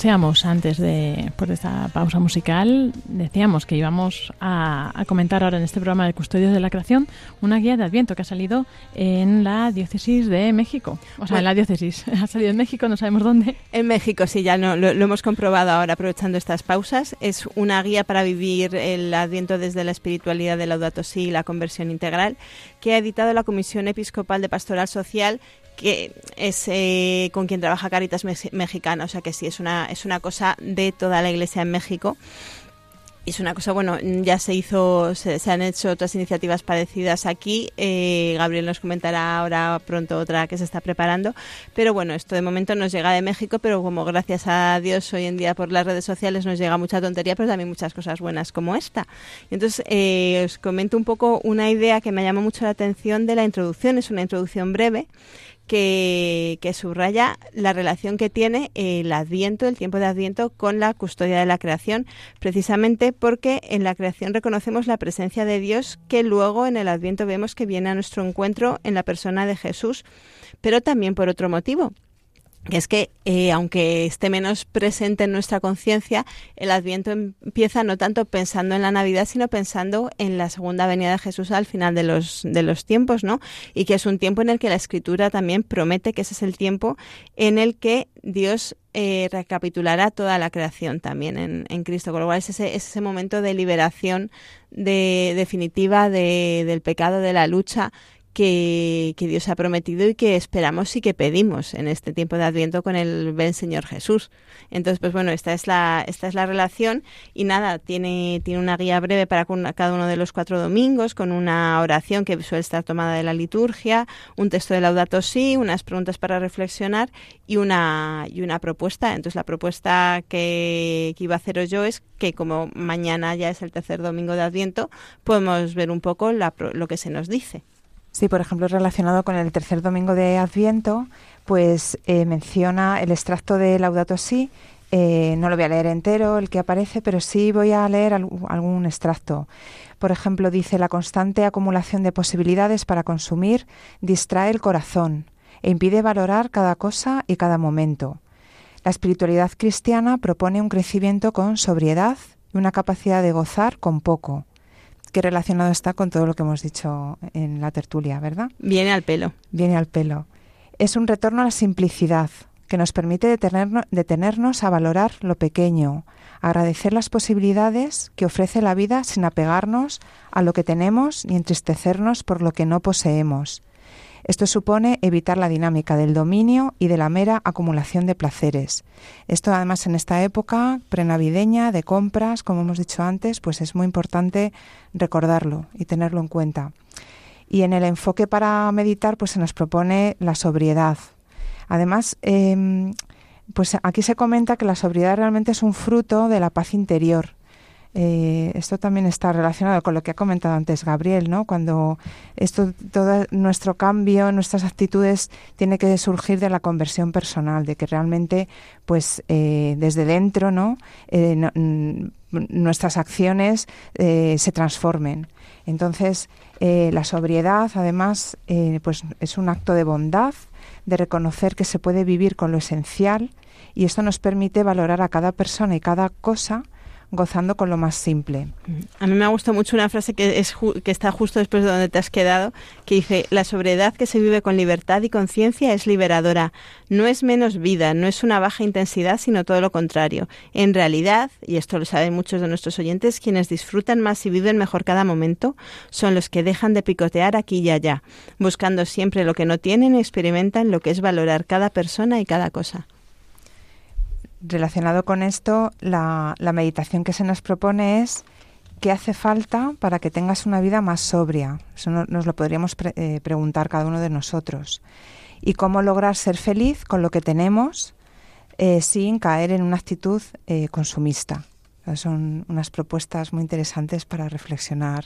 Anunciamos antes de, pues, de esta pausa musical, decíamos que íbamos a, a comentar ahora en este programa de Custodios de la Creación una guía de Adviento que ha salido en la diócesis de México. O sea, en la diócesis. <laughs> Ha salido en México, no sabemos dónde. En México, sí, ya no, lo, lo hemos comprobado ahora aprovechando estas pausas. Es una guía para vivir el Adviento desde la espiritualidad de Laudato Si y la conversión integral que ha editado la Comisión Episcopal de Pastoral Social que es eh, con quien trabaja Caritas Mex- Mexicana, o sea que sí, es una, es una cosa de toda la Iglesia en México. Es una cosa, bueno, ya se hizo, se, se han hecho otras iniciativas parecidas aquí. eh, Gabriel nos comentará ahora pronto otra que se está preparando. Pero bueno, esto de momento nos llega de México, pero como gracias a Dios hoy en día por las redes sociales nos llega mucha tontería, pero también muchas cosas buenas como esta. Entonces eh, os comento un poco una idea que me llamó mucho la atención de la introducción. Es una introducción breve que, subraya la relación que tiene el Adviento, el tiempo de Adviento, con la custodia de la creación, precisamente porque en la creación reconocemos la presencia de Dios que luego en el Adviento vemos que viene a nuestro encuentro en la persona de Jesús, pero también por otro motivo es que eh, aunque esté menos presente en nuestra conciencia, el Adviento empieza no tanto pensando en la Navidad, sino pensando en la segunda venida de Jesús al final de los, de los tiempos, ¿no? Y que es un tiempo en el que la Escritura también promete que ese es el tiempo en el que Dios eh, recapitulará toda la creación también en, en Cristo, con lo cual es ese, es ese momento de liberación de, definitiva de, del pecado, de la lucha que, Dios ha prometido y que esperamos y que pedimos en este tiempo de Adviento con el buen Señor Jesús. Entonces, pues bueno, esta es la, esta es la relación y nada, tiene, tiene una guía breve para cada uno de los cuatro domingos con una oración que suele estar tomada de la liturgia, un texto de Laudato Si, unas preguntas para reflexionar y una, y una propuesta. Entonces, la propuesta que, que iba a haceros yo es que como mañana ya es el tercer domingo de Adviento, podemos ver un poco la, lo que se nos dice. Sí, por ejemplo, relacionado con el tercer domingo de Adviento, pues eh, menciona el extracto de Laudato Si. Eh, no lo voy a leer entero, el que aparece, pero sí voy a leer algún, algún extracto. Por ejemplo, dice, la constante acumulación de posibilidades para consumir distrae el corazón e impide valorar cada cosa y cada momento. La espiritualidad cristiana propone un crecimiento con sobriedad y una capacidad de gozar con poco que relacionado está con todo lo que hemos dicho en la tertulia, ¿verdad? Viene al pelo. Viene al pelo. Es un retorno a la simplicidad que nos permite detenernos, detenernos a valorar lo pequeño, agradecer las posibilidades que ofrece la vida sin apegarnos a lo que tenemos ni entristecernos por lo que no poseemos. Esto supone evitar la dinámica del dominio y de la mera acumulación de placeres. Esto además en esta época prenavideña de compras, como hemos dicho antes, pues es muy importante recordarlo y tenerlo en cuenta. Y en el enfoque para meditar pues se nos propone la sobriedad. Además, eh, pues aquí se comenta que la sobriedad realmente es un fruto de la paz interior. Eh, esto también está relacionado con lo que ha comentado antes Gabriel, ¿no? Cuando esto, todo nuestro cambio, nuestras actitudes, tiene que surgir de la conversión personal, de que realmente, pues, eh, desde dentro, ¿no? Eh, nuestras acciones se transformen. Entonces, la sobriedad, además, pues, es un acto de bondad, de reconocer que se puede vivir con lo esencial y esto nos permite valorar a cada persona y cada cosa gozando con lo más simple. A mí me ha gustado mucho una frase que, es que está justo después de donde te has quedado, que dice, la sobriedad que se vive con libertad y conciencia es liberadora. No es menos vida, no es una baja intensidad, sino todo lo contrario. En realidad, y esto lo saben muchos de nuestros oyentes, quienes disfrutan más y viven mejor cada momento son los que dejan de picotear aquí y allá, buscando siempre lo que no tienen y experimentan lo que es valorar cada persona y cada cosa. Relacionado con esto, la, meditación que se nos propone es qué hace falta para que tengas una vida más sobria. Eso nos lo podríamos eh, preguntar cada uno de nosotros. Y cómo lograr ser feliz con lo que tenemos eh, sin caer en una actitud eh, consumista. Son unas propuestas muy interesantes para reflexionar.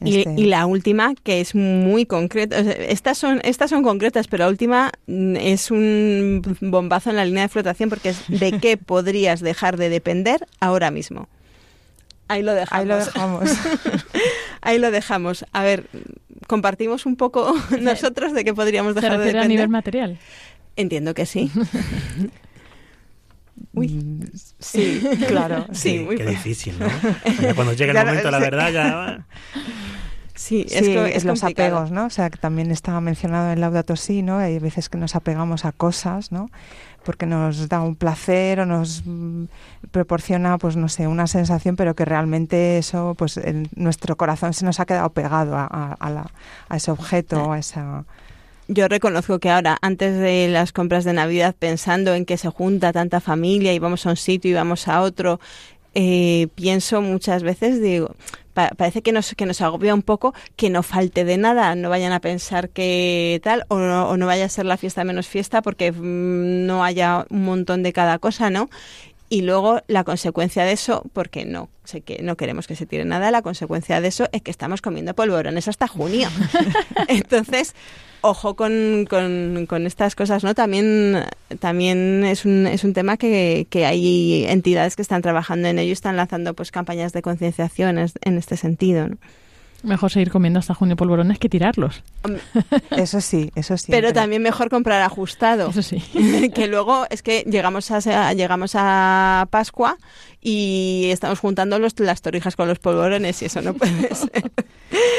Este y, la última, que es muy concreta, estas, son, estas son concretas, pero la última mm, es un bombazo en la línea de flotación porque es de qué <laughs> podrías dejar de depender ahora mismo. Ahí lo dejamos. Ahí lo dejamos. <laughs> Ahí lo dejamos. A ver, compartimos un poco <laughs> nosotros de qué podríamos dejar de depender. a nivel material? Entiendo que sí. Uy. Sí, claro. <laughs> Sí, muy qué difícil, ¿no? <laughs> Cuando llega el momento, la verdad, ya... Sí, es, es, los apegos, ¿no? O sea, que también estaba mencionado en Laudato Si, ¿no? Hay veces que nos apegamos a cosas, ¿no? Porque nos da un placer o nos mm, proporciona, pues no sé, una sensación, pero que realmente eso, pues en nuestro corazón se nos ha quedado pegado a, a, a ese objeto, a esa yo reconozco que ahora, antes de las compras de Navidad, pensando en que se junta tanta familia y vamos a un sitio y vamos a otro, eh, pienso muchas veces, digo, parece que nos, que nos agobia un poco que no falte de nada, no vayan a pensar que tal, o no, o no vaya a ser la fiesta menos fiesta porque mm, no haya un montón de cada cosa, ¿no? Y luego la consecuencia de eso, porque no sé que no queremos que se tire nada, la consecuencia de eso es que estamos comiendo polvorones hasta junio. <laughs> Entonces, ojo con, con, estas cosas, ¿no? También, también es, un, es un tema que, que hay entidades que están trabajando en ello y están lanzando pues campañas de concienciación en este sentido, ¿no? Mejor seguir comiendo hasta junio polvorones que tirarlos. <laughs> Eso sí, eso sí. Pero también mejor comprar ajustado. Eso sí. <laughs> que luego es que llegamos a, llegamos a Pascua y estamos juntando los, las torrijas con los polvorones y eso no puede <laughs> ser.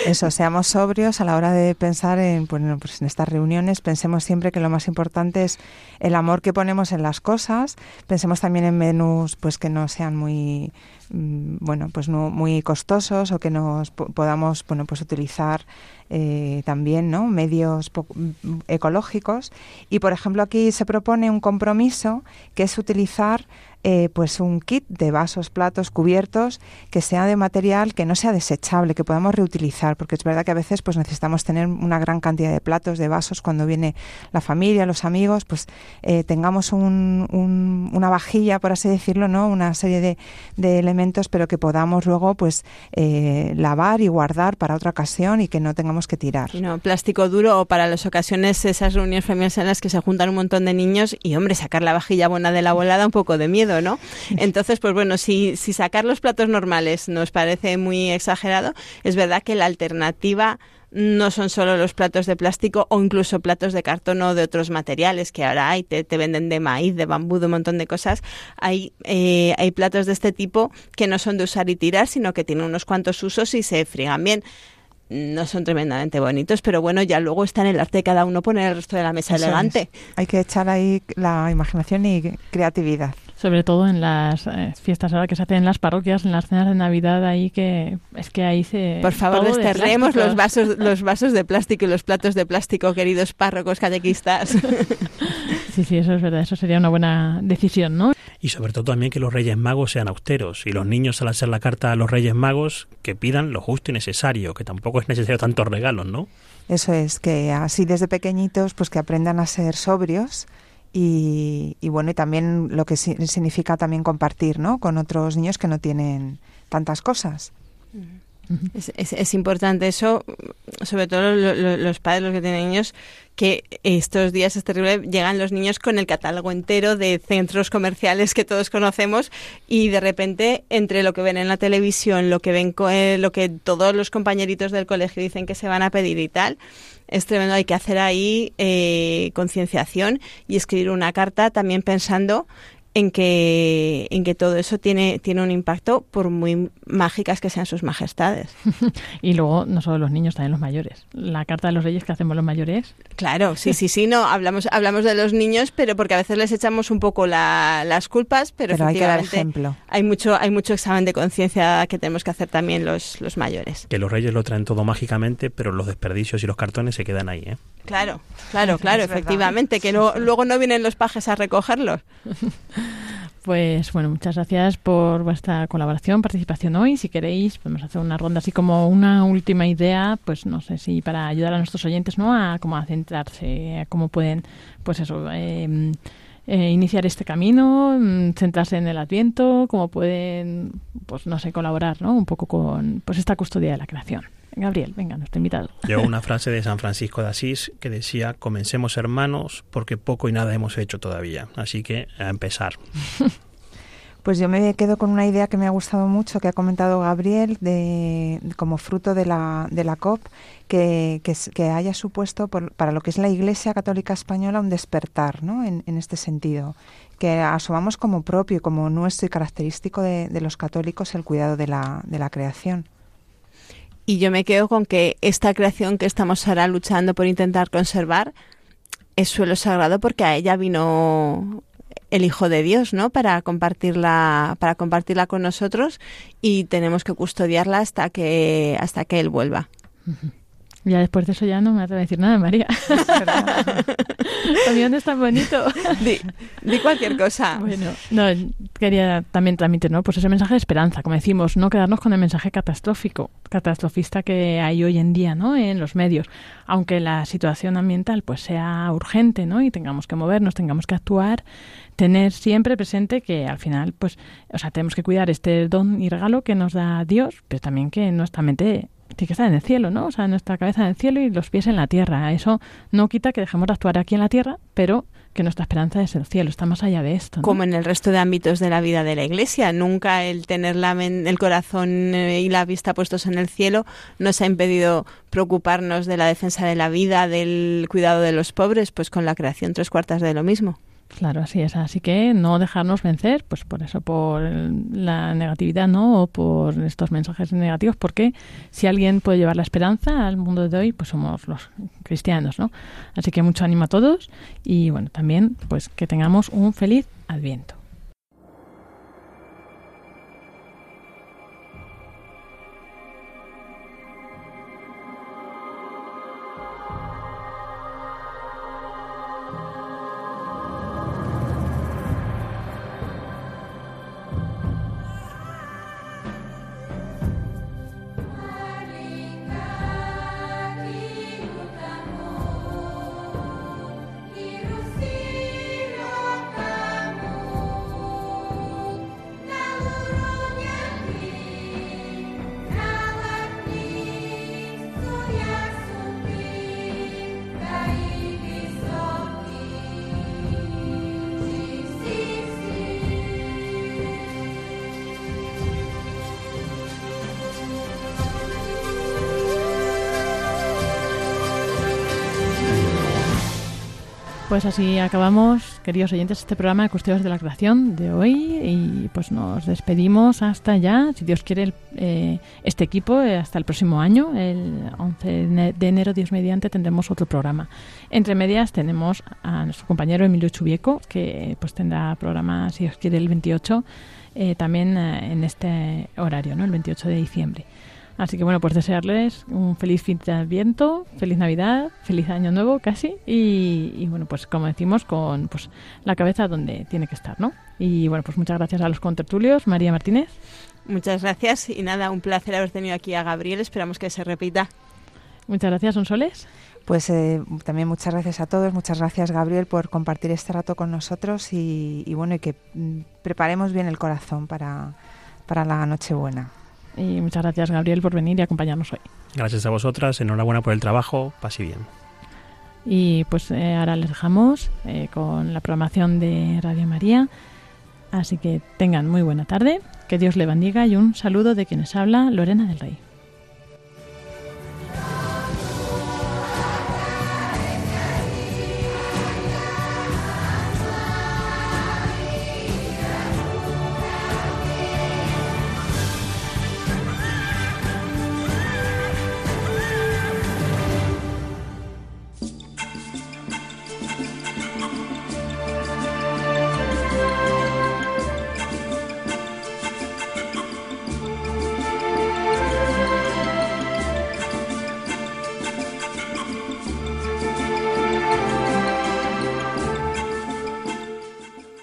Eso, seamos sobrios a la hora de pensar en, bueno, pues en estas reuniones. Pensemos siempre que lo más importante es el amor que ponemos en las cosas. Pensemos también en menús pues que no sean muy bueno, pues no muy costosos o que nos podamos, bueno, pues utilizar eh, también, ¿no? Medios mm, ecológicos. Y, por ejemplo, aquí se propone un compromiso que es utilizar eh, pues un kit de vasos, platos, cubiertos que sea de material que no sea desechable, que podamos reutilizar, porque es verdad que a veces pues necesitamos tener una gran cantidad de platos, de vasos cuando viene la familia, los amigos, pues eh, tengamos una vajilla, por así decirlo, no, una serie de, de elementos, pero que podamos luego pues eh, lavar y guardar para otra ocasión y que no tengamos que tirar. no, plástico duro o para las ocasiones esas reuniones familiares en las que se juntan un montón de niños y hombre sacar la vajilla buena de la abuela da un poco de miedo ¿no? Entonces, pues bueno, si, si sacar los platos normales nos parece muy exagerado, es verdad que la alternativa no son solo los platos de plástico o incluso platos de cartón o de otros materiales que ahora hay, te, venden de maíz, de bambú, de un montón de cosas. Hay, eh, hay platos de este tipo que no son de usar y tirar, sino que tienen unos cuantos usos y se friegan bien no son tremendamente bonitos, pero bueno, ya luego está en el arte de cada uno poner el resto de la mesa elegante. Hay que echar ahí la imaginación y creatividad sobre todo en las eh, fiestas ahora que se hacen en las parroquias, en las cenas de Navidad, ahí que es que ahí se... Por favor, desterremos los vasos, <laughs> los vasos de plástico y los platos de plástico, queridos párrocos catequistas. <laughs> sí, sí, eso es verdad, eso sería una buena decisión, ¿no? Y sobre todo también que los Reyes Magos sean austeros y los niños al hacer la carta a los Reyes Magos que pidan lo justo y necesario, que tampoco es necesario tantos regalos, ¿no? Eso es, que así desde pequeñitos pues que aprendan a ser sobrios y, y bueno, y también lo que si- significa también compartir, ¿no? Con otros niños que no tienen tantas cosas. Es, es- es importante eso, sobre todo lo- lo- los padres, los que tienen niños, que estos días es terrible, llegan los niños con el catálogo entero de centros comerciales que todos conocemos y de repente entre lo que ven en la televisión, lo que ven, eh, lo que todos los compañeritos del colegio dicen que se van a pedir y tal, es tremendo. Hay que hacer ahí eh, concienciación y escribir una carta también pensando en que, en que todo eso tiene, tiene un impacto por muy mágicas que sean sus majestades. <laughs> Y luego, no solo los niños, también los mayores. La carta de los reyes que hacemos los mayores. Claro, sí, sí, sí, no, <laughs> hablamos, hablamos de los niños, pero porque a veces les echamos un poco la- las culpas, pero, Pero hay que dar efectivamente ejemplo. hay mucho, hay mucho examen de conciencia que tenemos que hacer también los, los mayores. Que los reyes lo traen todo mágicamente, pero los desperdicios y los cartones se quedan ahí, ¿eh? Claro, claro, claro, verdad. efectivamente, que no- <laughs> luego no vienen los pajes a recogerlos. Pues bueno, muchas gracias por vuestra colaboración, participación hoy. Si queréis, podemos hacer una ronda así como una última idea, pues no sé si para ayudar a nuestros oyentes, ¿no? A cómo a centrarse, a cómo pueden, pues eso, eh, eh, iniciar este camino, mm, centrarse en el Adviento, cómo pueden, pues no sé, colaborar, ¿no? Un poco con, pues esta custodia de la creación. Gabriel, venga, nuestro invitado. Llegó una <laughs> frase de San Francisco de Asís que decía, comencemos hermanos porque poco y nada hemos hecho todavía. Así que a empezar. <laughs> Pues yo me quedo con una idea que me ha gustado mucho, que ha comentado Gabriel, de, como fruto de la, de la COP, que, que, haya supuesto por- para lo que es la Iglesia Católica Española un despertar ¿no? en, en este sentido, que asumamos como propio, como nuestro y característico de, de los católicos el cuidado de la, de la creación. Y yo me quedo con que esta creación que estamos ahora luchando por intentar conservar es suelo sagrado porque a ella vino el Hijo de Dios, ¿no? Para compartirla, para compartirla con nosotros y tenemos que custodiarla hasta que hasta que él vuelva. Ya después de eso ya no me atrevo a decir nada, María. También <laughs> es <laughs> tan bonito. Di, di cualquier cosa. Bueno, no, quería también transmitir, ¿no? Pues ese mensaje de esperanza, como decimos, no quedarnos con el mensaje catastrófico, catastrofista que hay hoy en día, ¿no? En los medios, aunque la situación ambiental pues sea urgente, ¿no? Y tengamos que movernos, tengamos que actuar, tener siempre presente que al final, pues, o sea, tenemos que cuidar este don y regalo que nos da Dios, pero también que nuestra mente tiene que estar en el cielo, ¿no? O sea, nuestra cabeza en el cielo y los pies en la tierra. Eso no quita que dejemos de actuar aquí en la tierra, pero que nuestra esperanza es el cielo, está más allá de esto. Como en el resto de ámbitos de la vida de la Iglesia, nunca el tener la el corazón eh, y la vista puestos en el cielo nos ha impedido preocuparnos de la defensa de la vida, del cuidado de los pobres, pues con la creación tres cuartas de lo mismo. Claro, así es. Así que no dejarnos vencer, pues por eso, por la negatividad, ¿no? O por estos mensajes negativos, porque si alguien puede llevar la esperanza al mundo de hoy, pues somos los cristianos, ¿no? Así que mucho ánimo a todos y bueno, también pues que tengamos un feliz Adviento. Pues así acabamos, queridos oyentes, este programa de Custodios de la Creación de hoy y pues nos despedimos hasta ya, si Dios quiere, eh, este equipo eh, hasta el próximo año, el 11 de ene- de enero, Dios mediante, tendremos otro programa. Entre medias tenemos a nuestro compañero Emilio Chubieco, que pues tendrá programa, si Dios quiere, el 28, eh, también eh, en este horario, ¿no? el 28 de diciembre. Así que bueno, pues desearles un feliz fin de Adviento, feliz Navidad, feliz Año Nuevo casi y, y, bueno, pues como decimos, con pues la cabeza donde tiene que estar, ¿no? Y bueno, pues muchas gracias a los contertulios, María Martínez, Muchas gracias y nada, un placer haber tenido aquí a Gabriel, esperamos que se repita. muchas gracias, Sonsoles. Pues eh, también muchas gracias a todos, muchas gracias Gabriel por compartir este rato con nosotros y, y bueno, y que mm, preparemos bien el corazón para, para la Nochebuena. Y muchas gracias, Gabriel, por venir y acompañarnos hoy. Gracias a vosotras, enhorabuena por el trabajo, pase bien. Y pues eh, ahora les dejamos eh, con la programación de Radio María. Así que tengan muy buena tarde, que Dios le bendiga y un saludo de quienes habla Lorena del Rey.